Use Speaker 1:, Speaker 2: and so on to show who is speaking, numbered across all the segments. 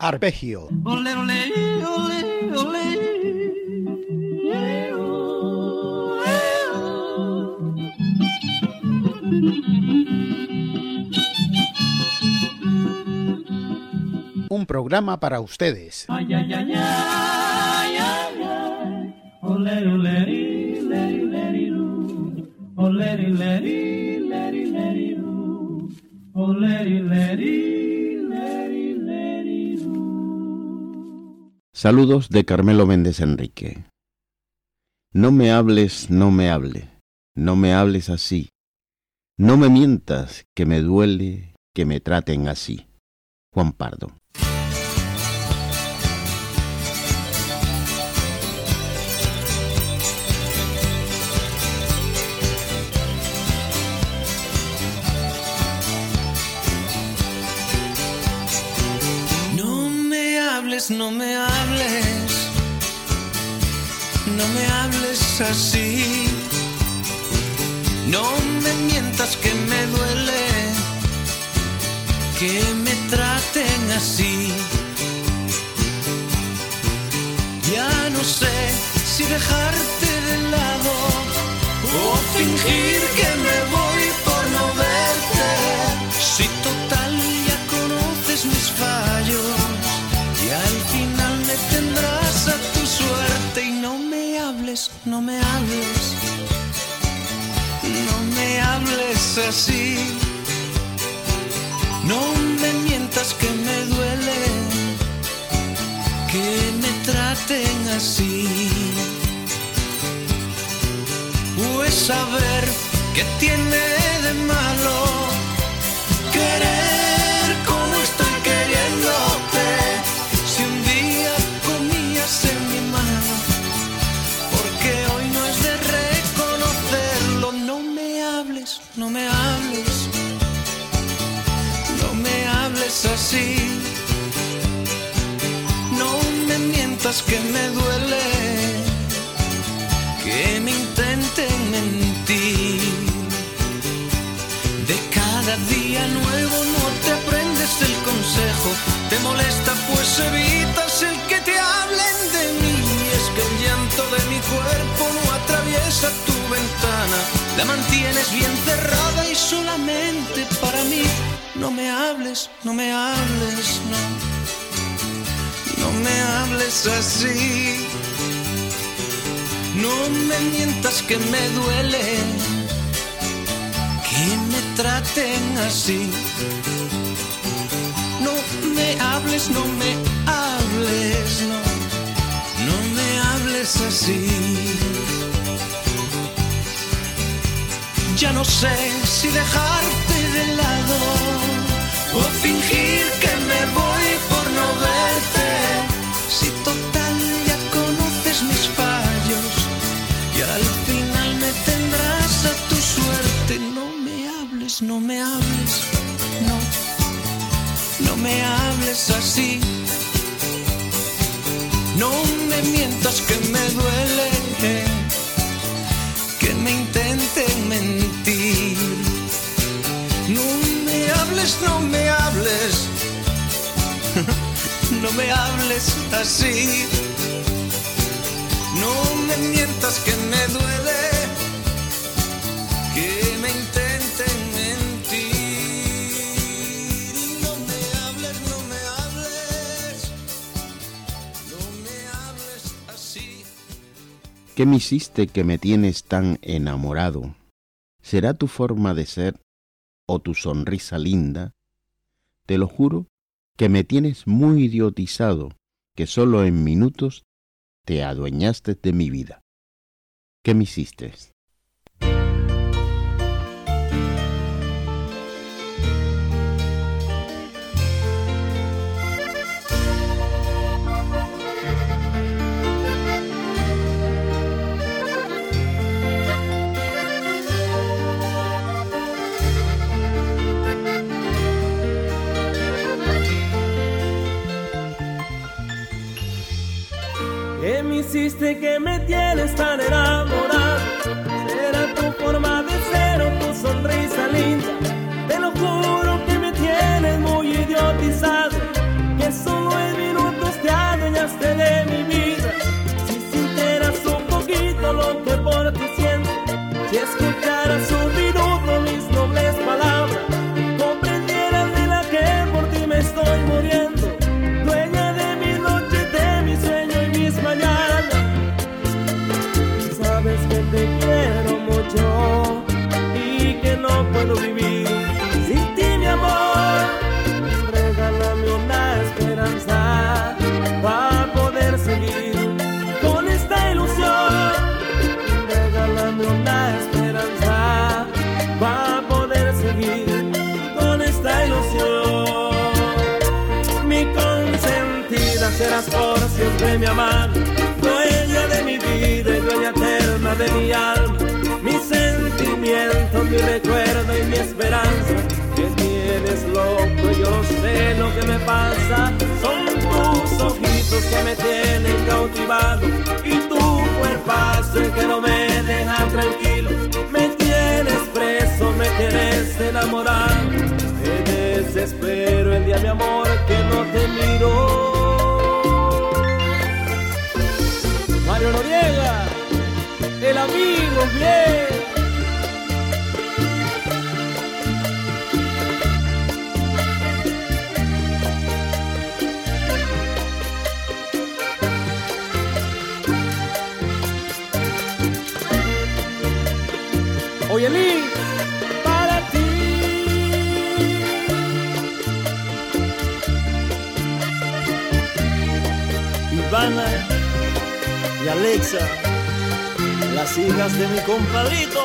Speaker 1: Arpegio. Un programa para ustedes.
Speaker 2: Ay, ay, ay, leri, leri, leri,
Speaker 3: Saludos de Carmelo Méndez Enrique. No me hables, no me hable, no me hables así. No me mientas, que me duele que me traten así. Juan Pardo.
Speaker 4: No me hables, no me hables así. No me mientas que me duele que me traten así. Ya no sé si dejarte de lado o fingir que me voy por no verte. Si total ya conoces mis fallos no me hables, no me hables así. No me mientas que me duele que me traten así. Pues saber que tiene de malo No me mientas que me duele. Que me intenten mentir. De cada día nuevo no te aprendes el consejo. Te molesta pues evitas el que te hablen de mí. Es que el llanto de mi cuerpo no atraviesa tu ventana. La mantienes bien cerrada y solamente para mí. No me hables, no me hables, no. No me hables así. No me mientas que me duele. Que me traten así. No me hables, no me hables, no. No me hables así. Ya no sé si dejarte de lado o fingir que me voy por no verte. Si total ya conoces mis fallos y al final me tendrás a tu suerte. No me hables, no me hables, no. No me hables así. No me mientas que me duele que me intenten mentir. No no me hables, no me hables así. No me mientas que me duele que me intenten mentir. No me hables, no me hables, no me hables así.
Speaker 3: ¿Qué me hiciste que me tienes tan enamorado? ¿Será tu forma de ser o tu sonrisa linda? Te lo juro que me tienes muy idiotizado, que solo en minutos te adueñaste de mi vida. ¿Qué me hiciste?
Speaker 2: hiciste que me tienes tan enamorado. Será tu forma de ser o tu sonrisa linda. Te lo juro que me tienes muy idiotizado. Que solo en minutos te adueñaste de mi vida. Si sintieras un poquito lo que por ti mi amada, dueña de mi vida y dueña eterna de mi alma mi sentimiento, mi recuerdo y mi esperanza. Me tienes loco, yo sé lo que me pasa. Son tus ojitos que me tienen cautivado y tu cuerpazo el que no me deja tranquilo. Me tienes preso, me tienes enamorado. Me desespero el día, mi amor, que no te miro. Mario Noriega el amigo bien. Oye, Lee, para ti. Ivana Alexa las hijas de mi compadrito.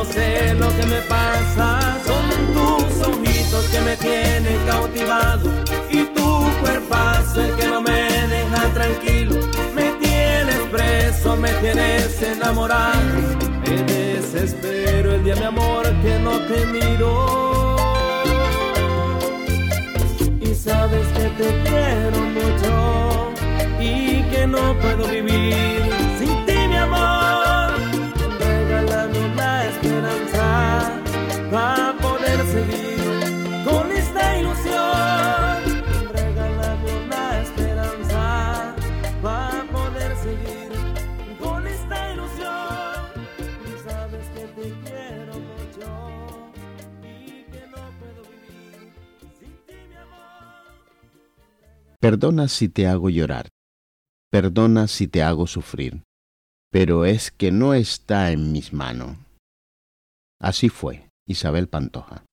Speaker 2: No sé lo que me pasa. Son tus ojitos que me tienen cautivado y tu cuerpazo el que no me deja tranquilo. Me tienes preso, me tienes enamorado. Me desespero el día, mi amor, que no te miro. Y sabes que te quiero mucho y que no puedo vivir
Speaker 3: Perdona si te hago llorar, perdona si te hago sufrir, pero es que no está en mis manos. Así fue, Isabel Pantoja.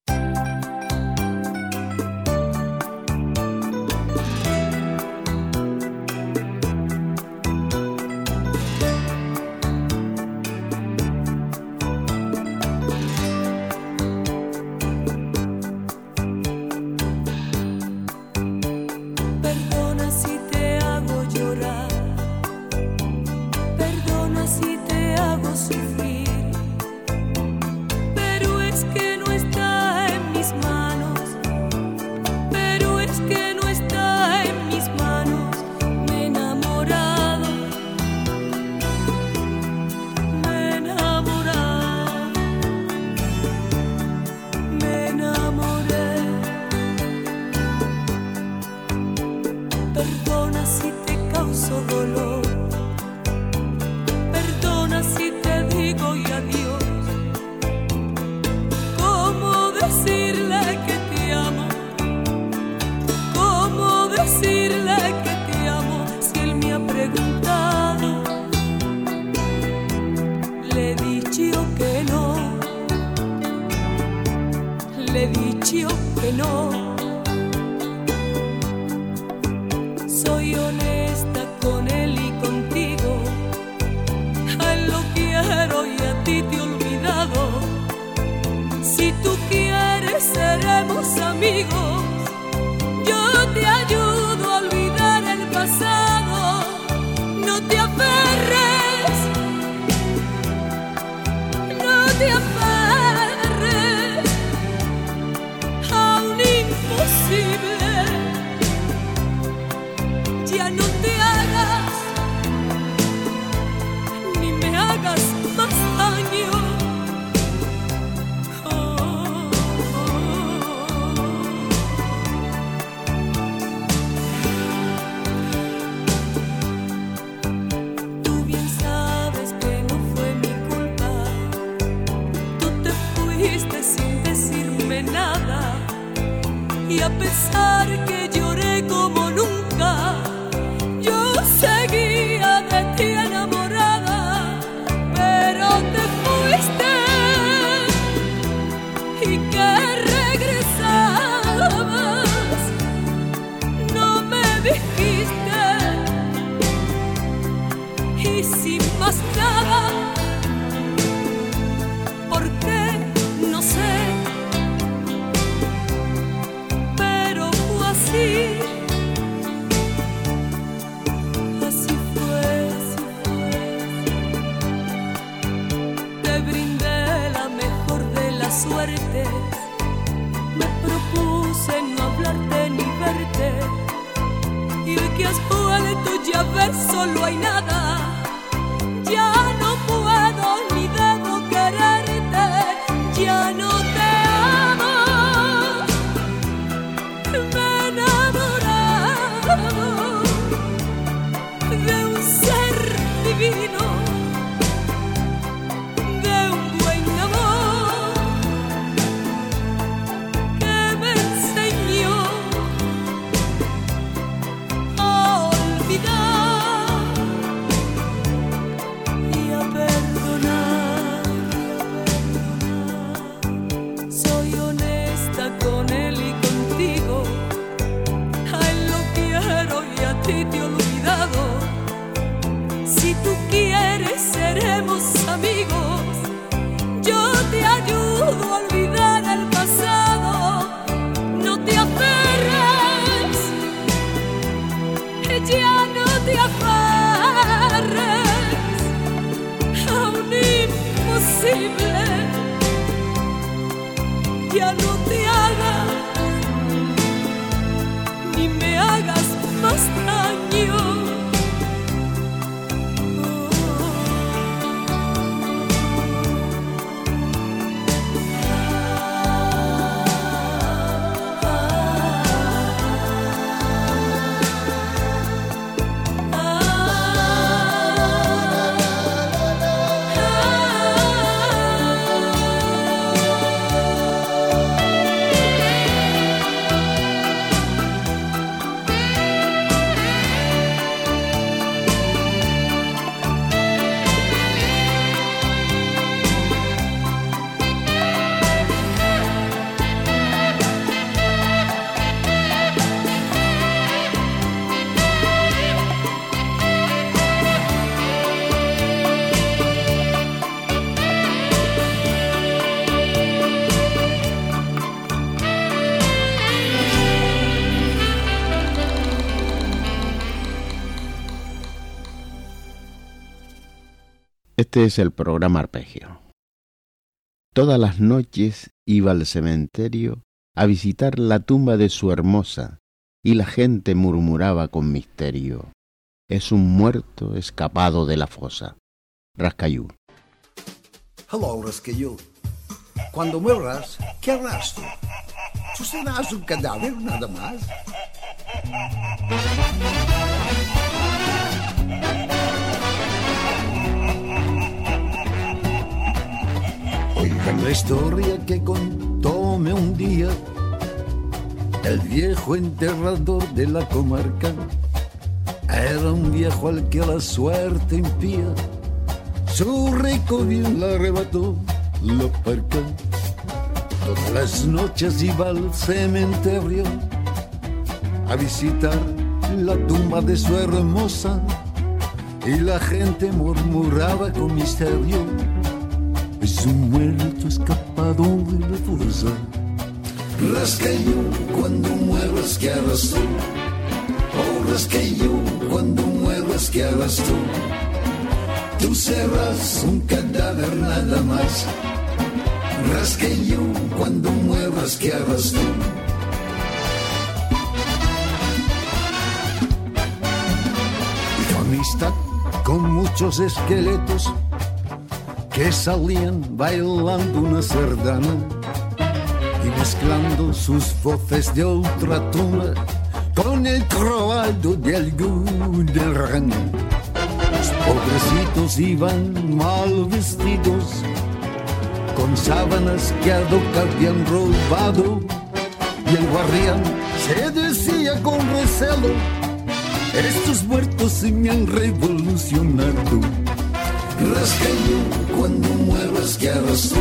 Speaker 5: Olvidado. Si tú quieres, seremos amigos.
Speaker 3: Este es el programa Arpegio. Todas las noches iba al cementerio a visitar la tumba de su hermosa y la gente murmuraba con misterio. Es un muerto escapado de la fosa. Rascayú.
Speaker 6: Hello, Rascayú. Cuando mueras, ¿qué harás tú? Tú serás un cadáver nada más. La historia que contóme un día el viejo enterrador de la comarca. Era un viejo al que la suerte impía su rico bien la arrebató la parca. Todas las noches iba al cementerio a visitar la tumba de su hermosa y la gente murmuraba con misterio. Es un muerto escapado de la fosa. Rasqueño, cuando muevas, ¿qué harás tú? Oh, rasqueño, cuando muevas, ¿qué harás tú? Tú serás un cadáver nada más. Rasqueño, cuando muevas, ¿qué harás tú? Y amistad con muchos esqueletos que salían bailando una sardana y mezclando sus voces de ultratumba con el croado de algún rana. Los pobrecitos iban mal vestidos, con sábanas que a Doca habían robado, y el guardián se decía con recelo, estos muertos se me han revolucionado. Rasqueño, cuando muevas, ¿qué harás tú?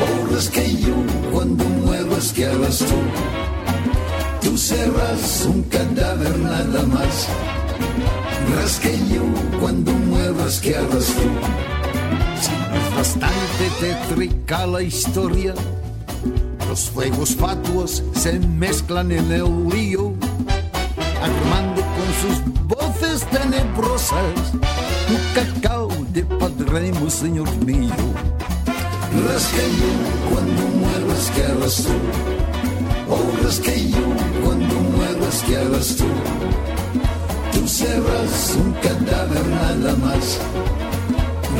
Speaker 6: Oh, rasqueño, cuando muevas, ¿qué harás tú? Tú serás un cadáver nada más. Rasqueño, cuando muevas, ¿qué harás tú? No es bastante tétrica la historia, los fuegos fatuos se mezclan en el lío, armando con sus voces tenebrosas tu cacao de padremos, señor mío. Rasqueño, cuando muevas, ¿qué harás tú? Oh, rasqueño, cuando muevas, ¿qué harás tú? Tú serás un cadáver nada más.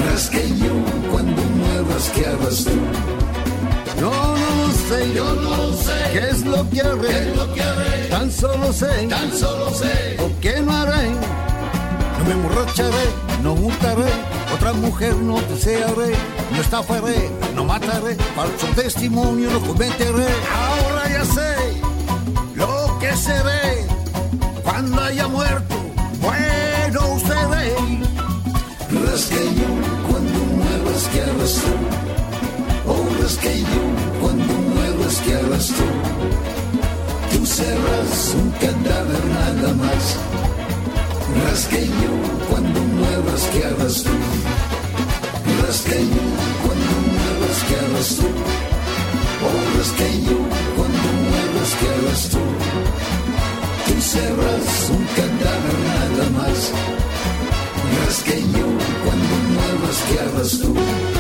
Speaker 6: Rasqueño, cuando muevas, ¿qué harás tú? No sé, yo no lo sé. ¿Qué es lo que haré? ¿Qué es lo que haré? Tan solo sé, tan solo sé. ¿O qué no haré? No me emborracharé, no hurtaré, otra mujer no desearé, no estafaré, no mataré, falso testimonio no cometeré. Ahora ya sé lo que seré cuando haya muerto. Bueno seré. Rasqueño, cuando muevas, ¿qué harás tú? Oh, rasqueño, muevas, ¿qué harás tú? Tú serás un cadáver nada más. Rasqueño, cuando muevas, ¿qué harás tú? Rasqueño, cuando muevas, ¿qué harás tú? Oh, rasqueño, cuando muevas, ¿qué harás tú? Tú serás un cadáver nada más. Rasqueño, cuando muevas, ¿qué harás tú?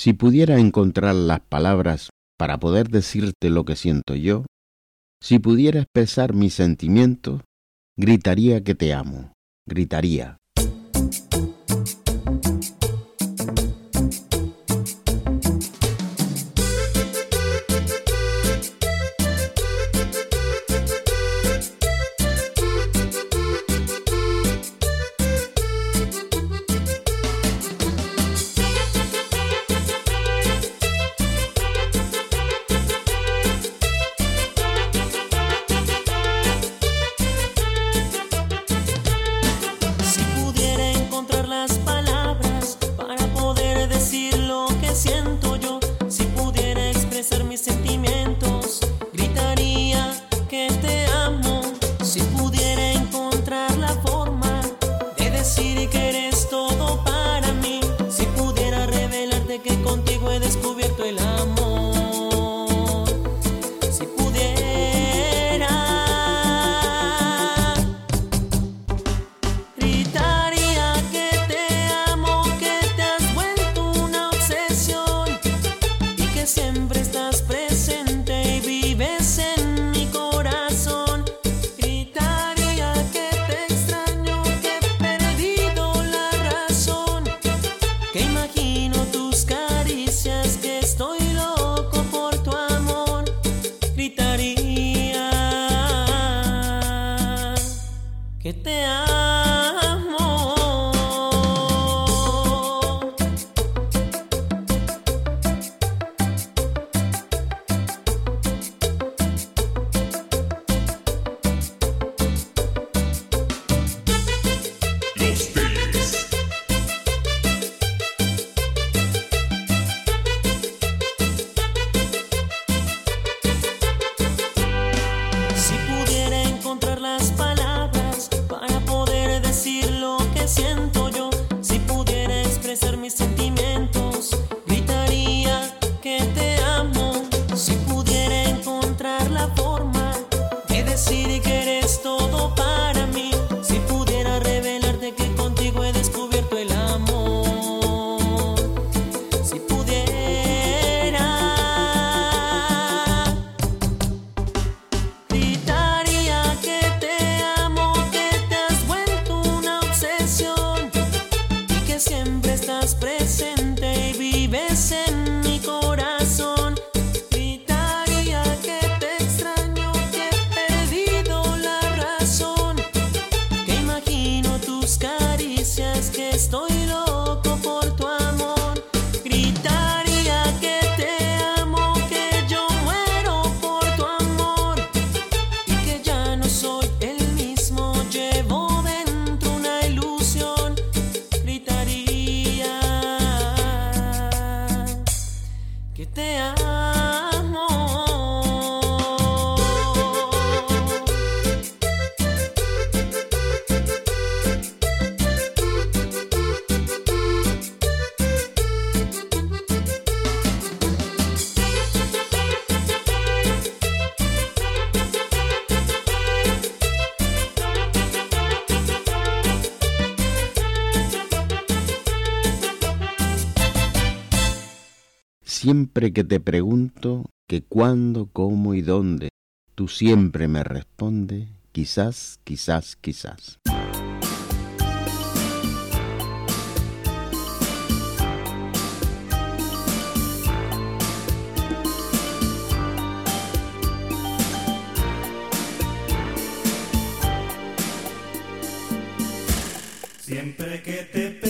Speaker 7: Si pudiera encontrar las palabras para poder decirte lo que siento yo, si pudiera expresar mis sentimientos, gritaría que te amo, gritaría.
Speaker 8: Siempre que te
Speaker 3: pregunto que cuándo, cómo y dónde, tú siempre me respondes, quizás, quizás, quizás.
Speaker 9: Siempre que te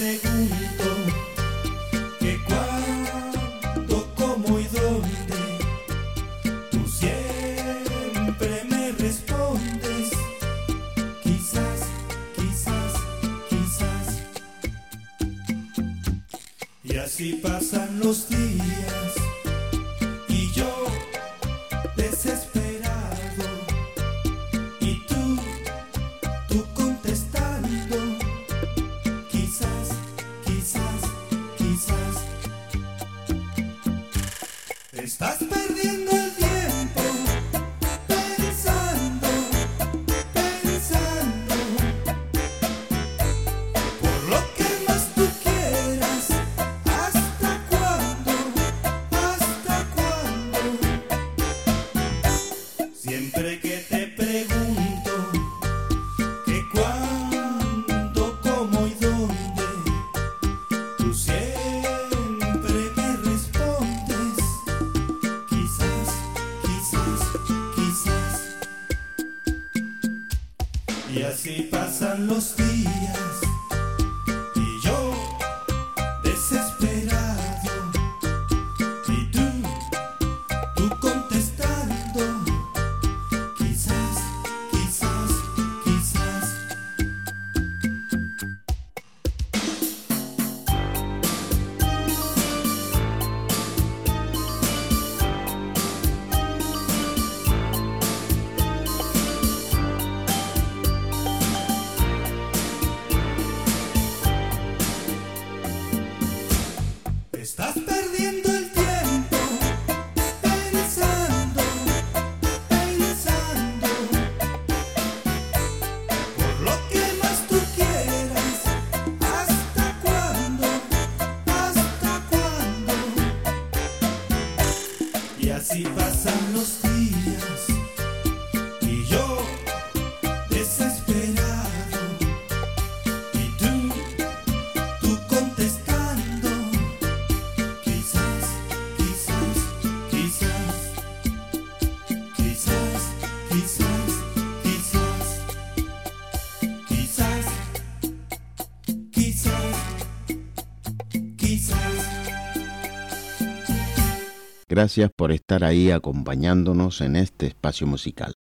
Speaker 3: Gracias por estar ahí acompañándonos en este espacio musical.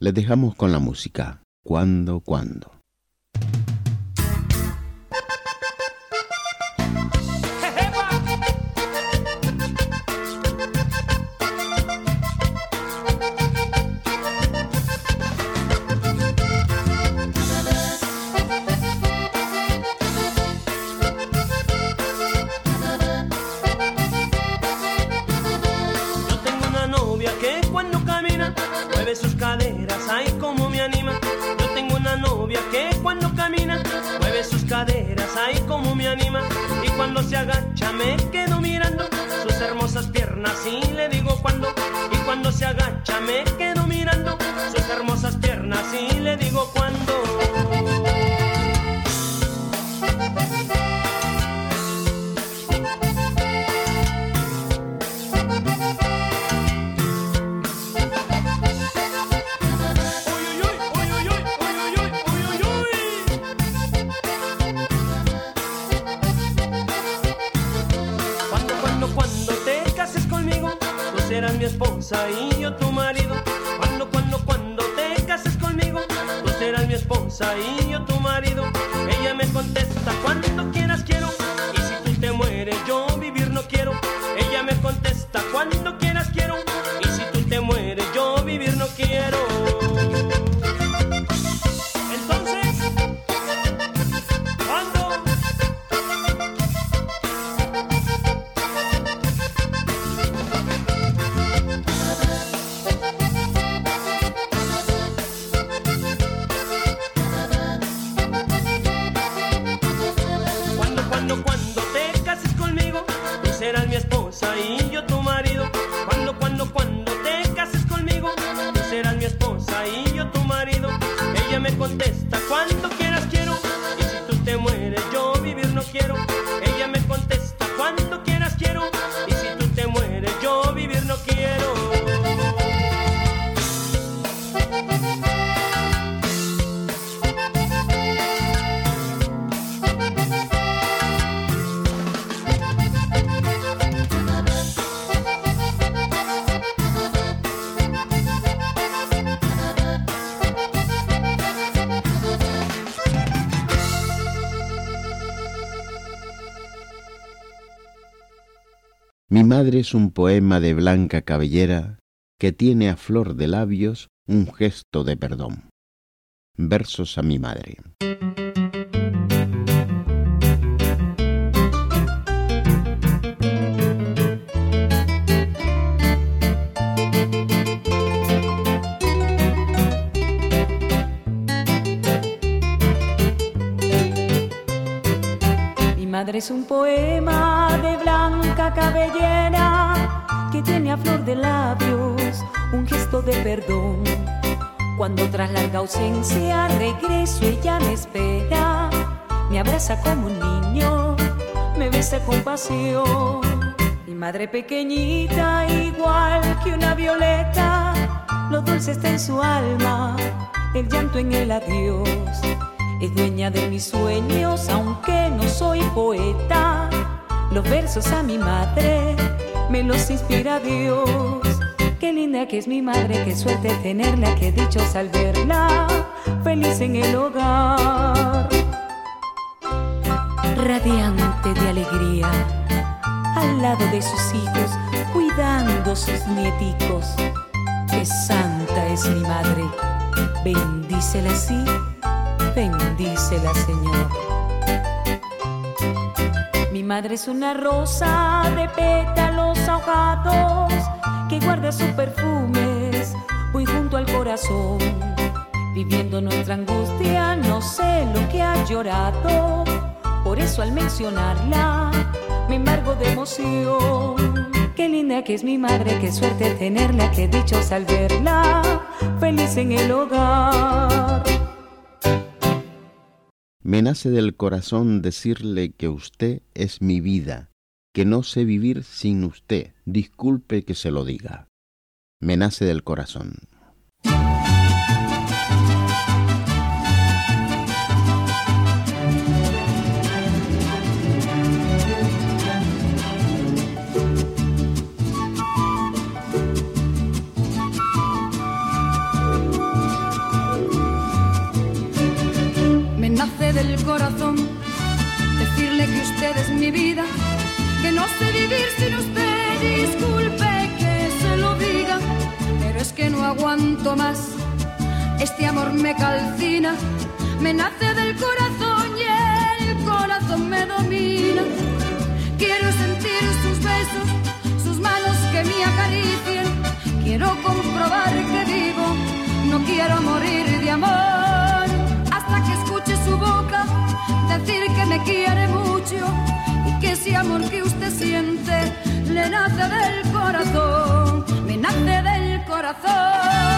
Speaker 3: Les dejamos con la música. ¿Cuándo, cuándo?
Speaker 10: Ay como me anima. Y cuando se agacha me quedo mirando sus hermosas piernas y le digo cuando. Y cuando se agacha me quedo mirando sus hermosas piernas y le digo cuando. Mi esposa y yo tu marido. Cuando, cuando, cuando te cases conmigo, tú serás mi esposa y yo tu marido. Ella me contesta cuando
Speaker 3: madre es un poema de blanca cabellera que tiene a flor de labios un gesto de perdón. Versos a mi madre.
Speaker 11: Mi madre es un poema cabellera que tiene a flor de labios un gesto de perdón. Cuando tras larga ausencia regreso ella me espera, me abraza como un niño, me besa con pasión. Mi madre pequeñita igual que una violeta, lo dulce está en su alma, el llanto en el adiós. Es dueña de mis sueños, aunque no soy poeta. Los versos a mi madre me los inspira Dios. Qué linda que es mi madre, qué suerte tenerla, qué dichos al verla, feliz en el hogar. Radiante de alegría, al lado de sus hijos, cuidando sus nieticos. Qué santa es mi madre, bendícela así bendícela, Señor. Mi madre es una rosa de pétalos ahogados que guarda sus perfumes muy junto al corazón. Viviendo nuestra angustia, no sé lo que ha llorado. Por eso al mencionarla me embargo de emoción. Qué linda que es mi madre, qué suerte tenerla, qué dichos al verla, feliz en el hogar.
Speaker 3: Me nace del corazón decirle que usted es mi vida, que no sé vivir sin usted. Disculpe que se lo diga. Me nace del corazón.
Speaker 12: Me calcina, me nace del corazón y el corazón me domina. Quiero sentir sus besos, sus manos que me acaricien. Quiero comprobar que vivo, no quiero morir de amor hasta que escuche su boca decir que me quiere mucho y que ese amor que usted siente le nace del corazón, me nace del corazón.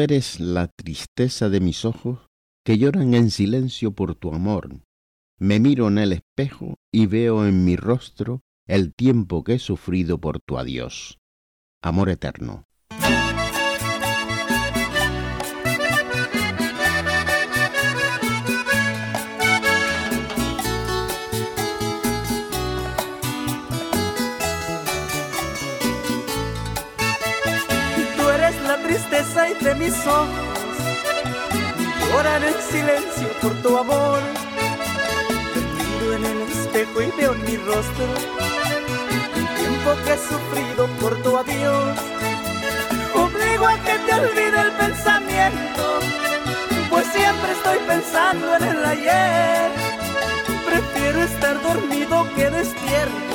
Speaker 3: Eres la tristeza de mis ojos que lloran en silencio por tu amor. Me miro en el espejo y veo en mi rostro el tiempo que he sufrido por tu adiós. Amor eterno.
Speaker 13: Tristeza de mis ojos lloran en silencio por tu amor. Te miro en el espejo y veo en mi rostro el tiempo que he sufrido por tu adiós. Obligo a que te olvide el pensamiento, pues siempre estoy pensando en el ayer. Prefiero estar dormido que despierto,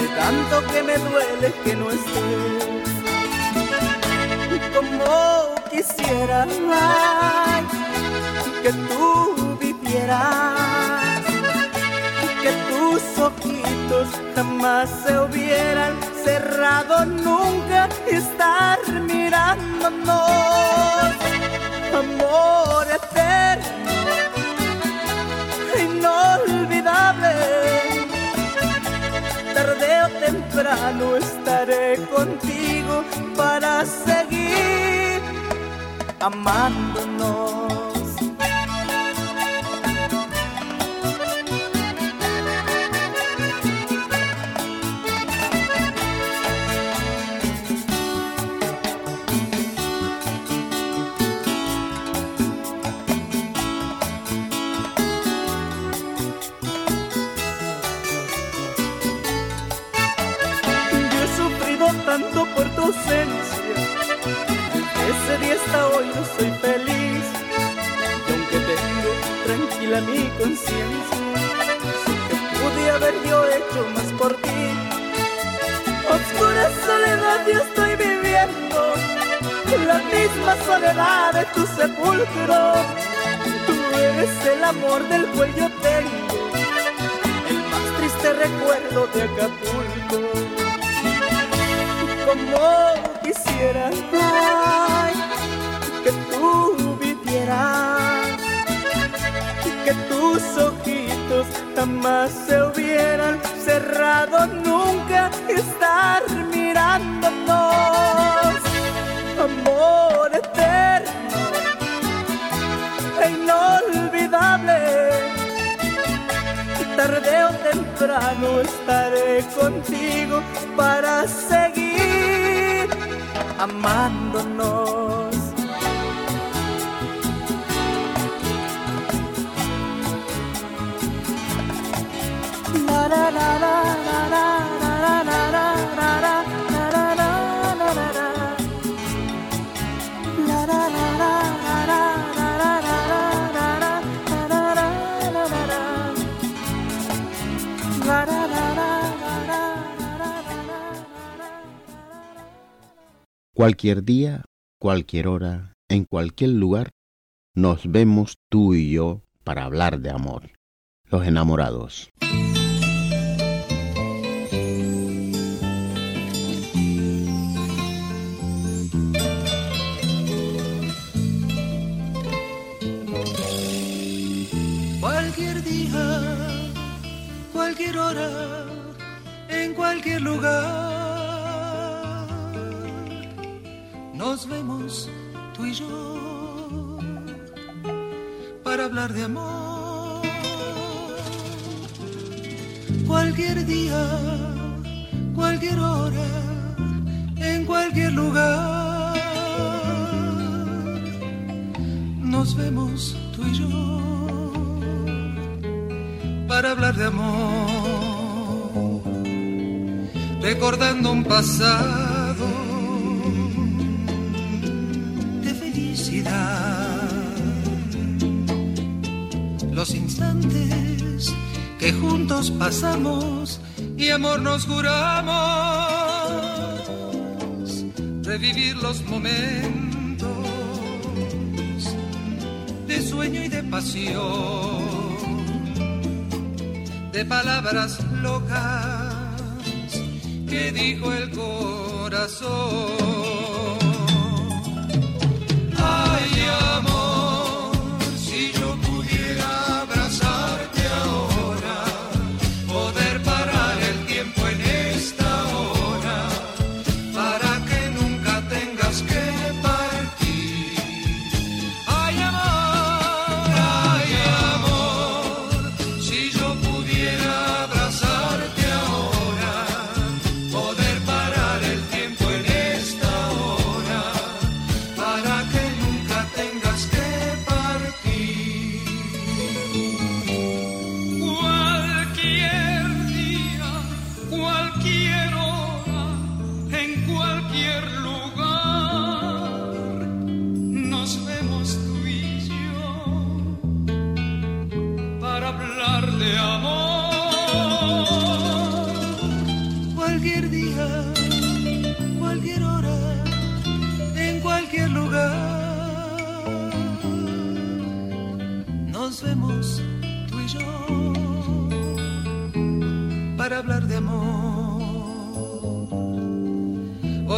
Speaker 13: de tanto que me duele que no estés como quisiera ay, que tú vivieras, que tus ojitos jamás se hubieran cerrado nunca estar mirándonos, amor temprano estaré contigo para seguir amándonos. Hasta hoy no soy feliz. Y aunque tengo tranquila mi conciencia, sé que pude haber yo hecho más por ti. Oscura soledad yo estoy viviendo. La misma soledad de tu sepulcro. Tú eres el amor del cual yo tengo. El más triste recuerdo de Acapulco como quisiera tú vivieras que tus ojitos jamás se hubieran cerrado nunca y estar mirándonos. Amor eterno e inolvidable tarde o temprano estaré contigo para seguir amándonos.
Speaker 3: Cualquier día, cualquier hora, en cualquier lugar, nos vemos tú y yo para hablar de amor. Los enamorados.
Speaker 4: Cualquier día, cualquier hora, en cualquier lugar, nos vemos tú y yo para hablar de amor. Cualquier día, cualquier hora, en cualquier lugar, nos vemos tú y yo para hablar de amor, recordando un pasado los instantes que juntos pasamos y amor nos juramos, revivir los momentos de sueño y de pasión de palabras locas que dijo el corazón.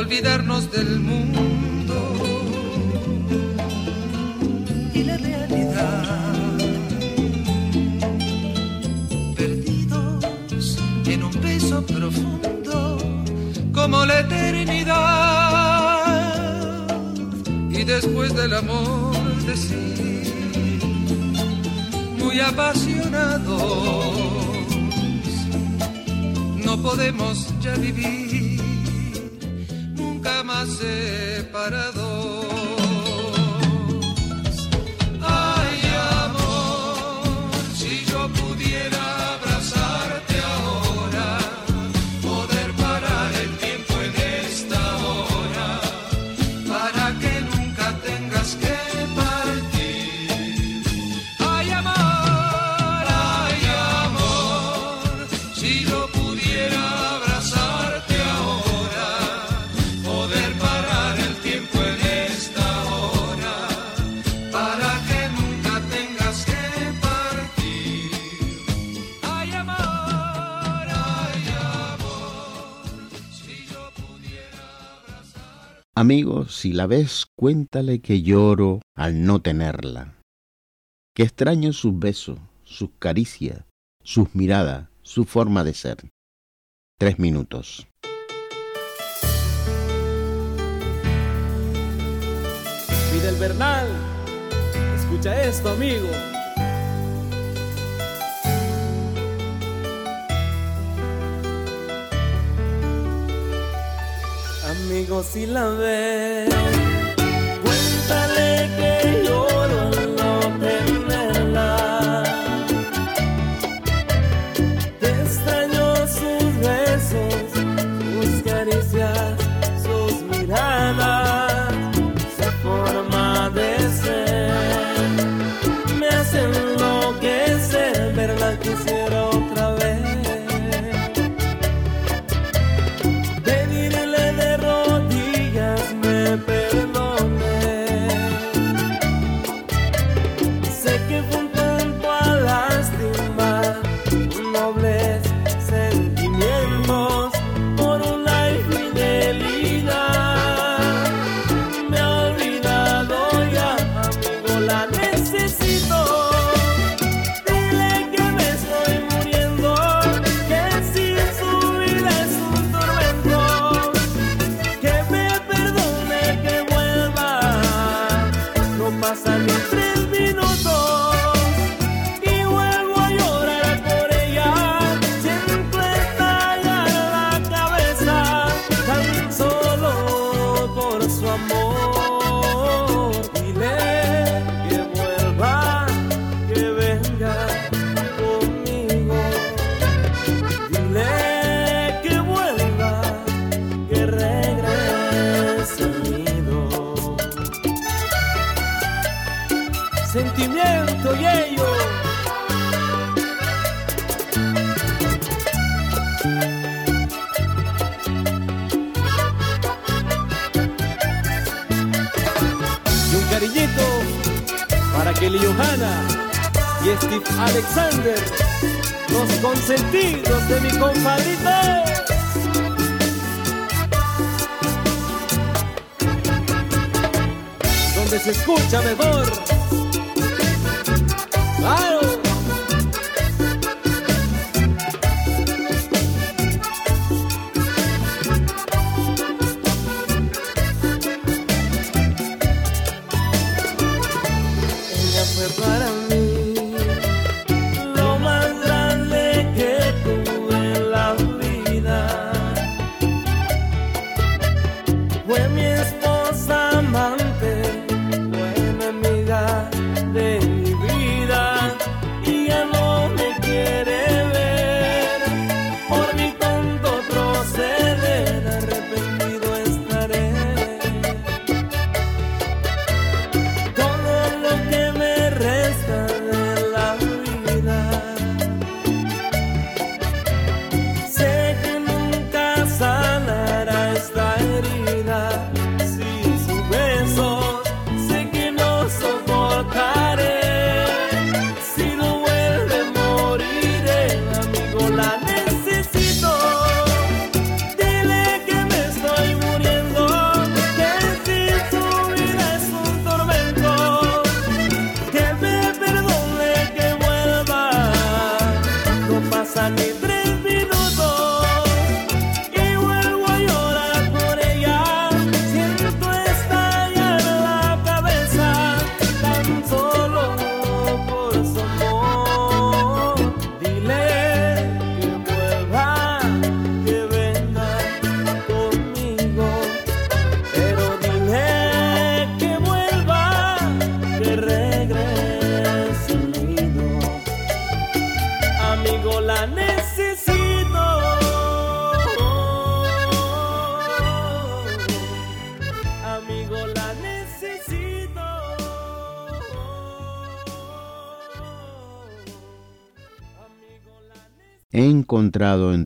Speaker 4: olvidarnos del mundo y la realidad. Perdidos en un beso profundo como la eternidad. Y después del amor decir, muy apasionados, no podemos ya vivir separado
Speaker 3: Amigo, si la ves, cuéntale que lloro al no tenerla. Que extraño sus besos, sus caricias, sus miradas, su forma de ser. Tres minutos.
Speaker 2: Fidel Bernal, escucha esto, amigo. conmigo si la ves. Cuéntale que
Speaker 3: yo.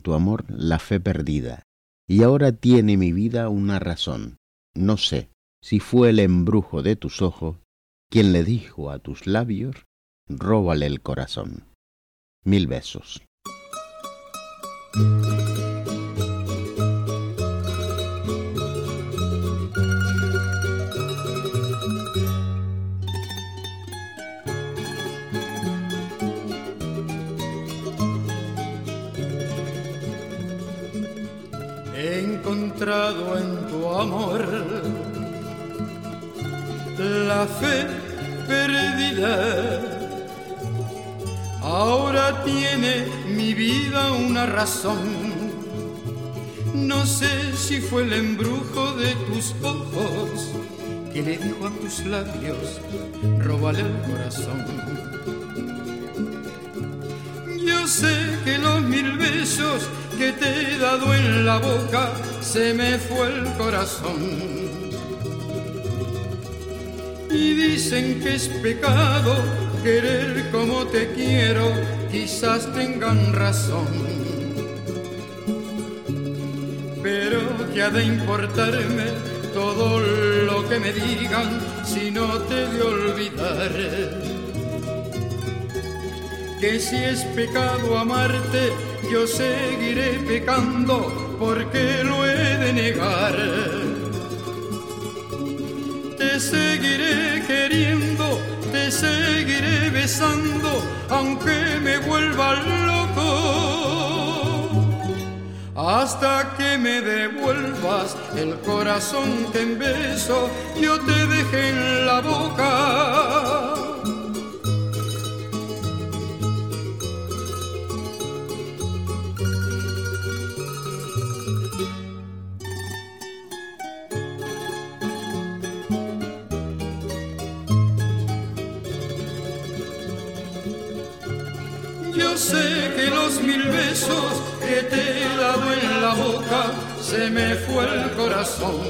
Speaker 3: Tu amor la fe perdida, y ahora tiene mi vida una razón. No sé si fue el embrujo de tus ojos quien le dijo a tus labios, róbale el corazón. Mil besos.
Speaker 14: En tu amor la fe perdida. Ahora tiene mi vida una razón. No sé si fue el embrujo de tus ojos que le dijo a tus labios, róbale el corazón. Yo sé que los mil besos que te he dado en la boca se me fue el corazón. Y dicen que es pecado querer como te quiero, quizás tengan razón. Pero que ha de importarme todo lo que me digan si no te de olvidar. Que si es pecado amarte, yo seguiré pecando porque lo he de negar. Te seguiré queriendo, te seguiré besando, aunque me vuelva loco. Hasta que me devuelvas el corazón que en beso yo te dejé en la boca. Boca se me fue el corazón.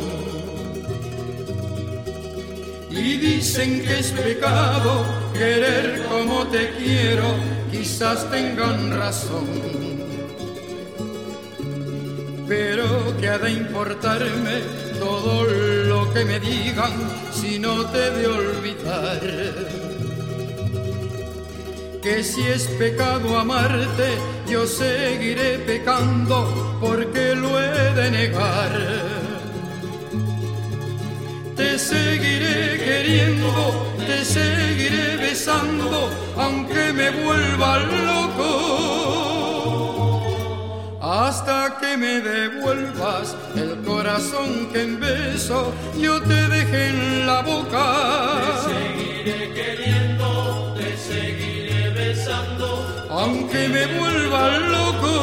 Speaker 14: Y dicen que es pecado querer como te quiero, quizás tengan razón. Pero que ha de importarme todo lo que me digan si no te de olvidar que si es pecado amarte, yo seguiré pecando porque lo he de negar. Te seguiré queriendo, te seguiré besando, aunque me vuelva loco. Hasta que me devuelvas el corazón que en beso yo te dejé en la boca. Te seguiré queriendo, te seguiré besando, aunque me vuelva loco.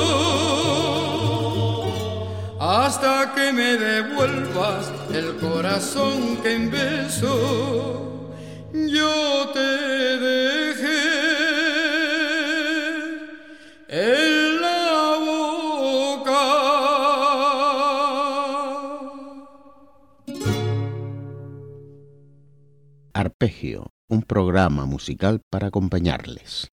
Speaker 14: Hasta que me devuelvas el corazón que en beso yo te dejé en la boca.
Speaker 3: Arpegio, un programa musical para acompañarles.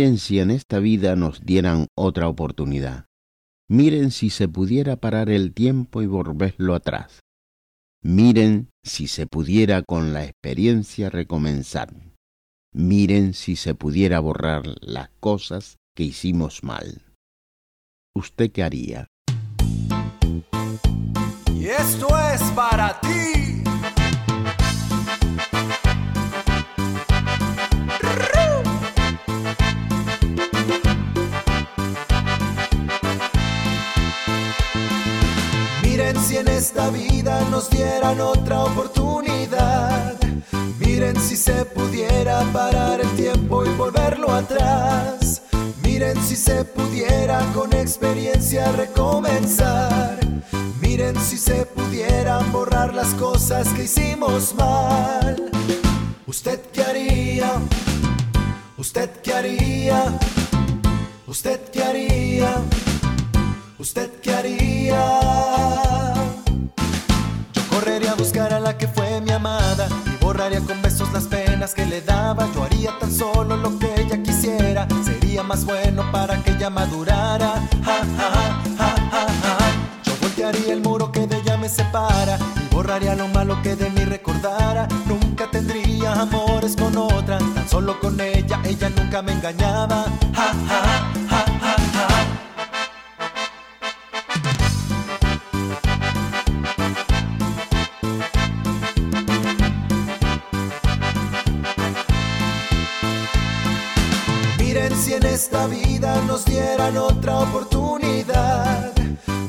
Speaker 3: Miren si en esta vida nos dieran otra oportunidad. Miren si se pudiera parar el tiempo y volverlo atrás. Miren si se pudiera con la experiencia recomenzar. Miren si se pudiera borrar las cosas que hicimos mal. ¿Usted qué haría?
Speaker 15: Y esto es para ti. Esta vida nos dieran otra oportunidad. Miren si se pudiera parar el tiempo y volverlo atrás. Miren si se pudiera con experiencia recomenzar. Miren si se pudieran borrar las cosas que hicimos mal. ¿Usted qué haría? ¿Usted qué haría? ¿Usted qué haría? ¿Usted qué haría? Que le daba. Yo haría tan solo lo que ella quisiera. Sería más bueno para que ella madurara. Ja, ja, ja. Yo voltearía el muro que de ella me separa y borraría lo malo que de mí recordara. Nunca tendría amores con otra, tan solo con ella, ella nunca me engañaba. Esta vida nos dieran otra oportunidad.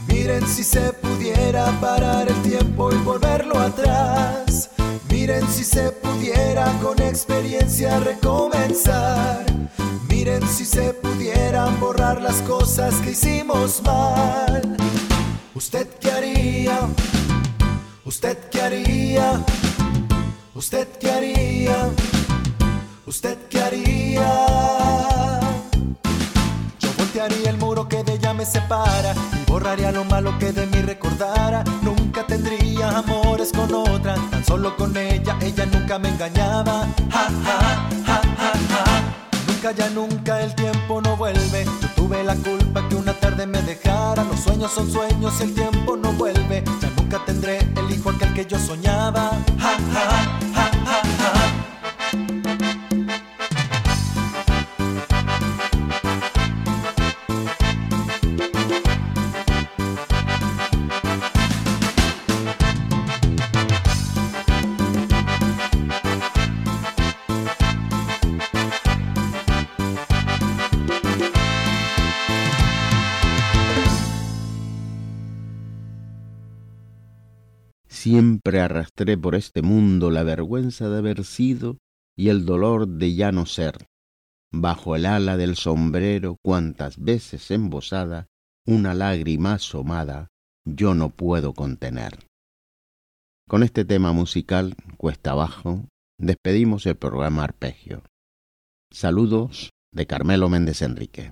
Speaker 15: Miren si se pudiera parar el tiempo y volverlo atrás. Miren si se pudiera con experiencia recomenzar. Miren si se pudieran borrar las cosas que hicimos mal. ¿Usted qué haría? ¿Usted qué haría? ¿Usted qué haría? ¿Usted qué haría? Me separa y borraría lo malo que de mí recordara. Nunca tendría amores con otra, tan solo con ella, ella nunca me engañaba. Ja, ja, ja, ja, ja. Nunca, ya nunca el tiempo no vuelve. Yo tuve la culpa que una tarde me dejara. Los sueños son sueños y el tiempo no vuelve. Ya nunca tendré el hijo aquel que yo soñaba. Ja, ja, ja.
Speaker 3: Siempre arrastré por este mundo la vergüenza de haber sido y el dolor de ya no ser. Bajo el ala del sombrero, cuantas veces embosada, una lágrima asomada, yo no puedo contener. Con este tema musical, cuesta abajo, despedimos el programa Arpegio. Saludos de Carmelo Méndez Enrique.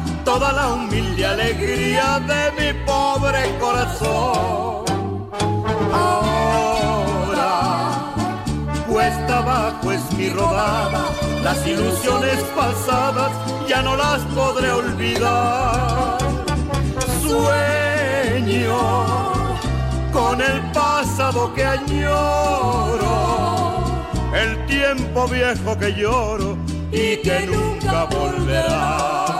Speaker 16: toda la humilde alegría de mi pobre corazón. Ahora, cuesta abajo es mi rodada, las ilusiones pasadas ya no las podré olvidar. Sueño con el pasado que añoro, el tiempo viejo que lloro y que nunca volverá.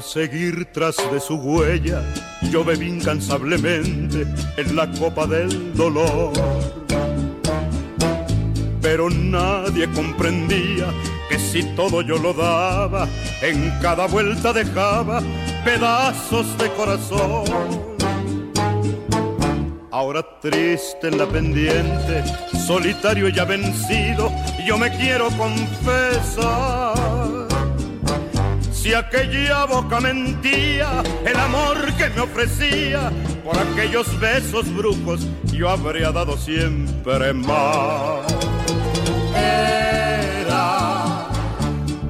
Speaker 16: Seguir tras de su huella, yo bebí incansablemente en la copa del dolor. Pero nadie comprendía que si todo yo lo daba, en cada vuelta dejaba pedazos de corazón. Ahora triste en la pendiente, solitario y ya vencido, yo me quiero confesar si aquella boca mentía el amor que me ofrecía, por aquellos besos brujos yo habría dado siempre más. Era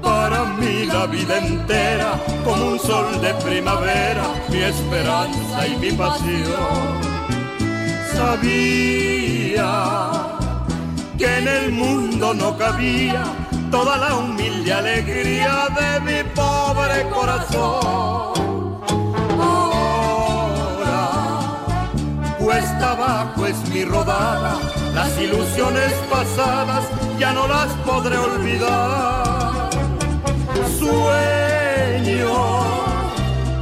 Speaker 16: para mí la vida entera como un sol de primavera, mi esperanza y mi pasión. Sabía que en el mundo no cabía toda la humilde alegría de mi pobre corazón. Ahora, cuesta abajo es mi rodada, las ilusiones pasadas ya no las podré olvidar. Sueño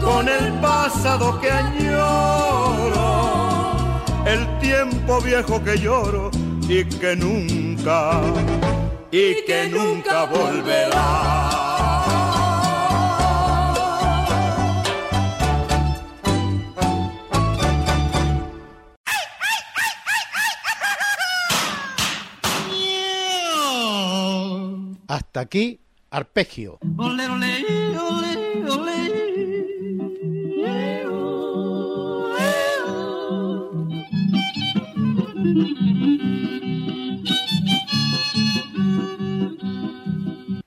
Speaker 16: con el pasado que añoro, el tiempo viejo que lloro y que nunca y que nunca volverá.
Speaker 1: Hasta aquí, arpegio.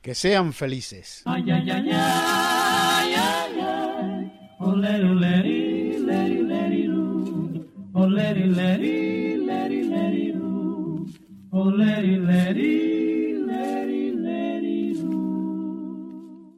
Speaker 1: Que sean felices.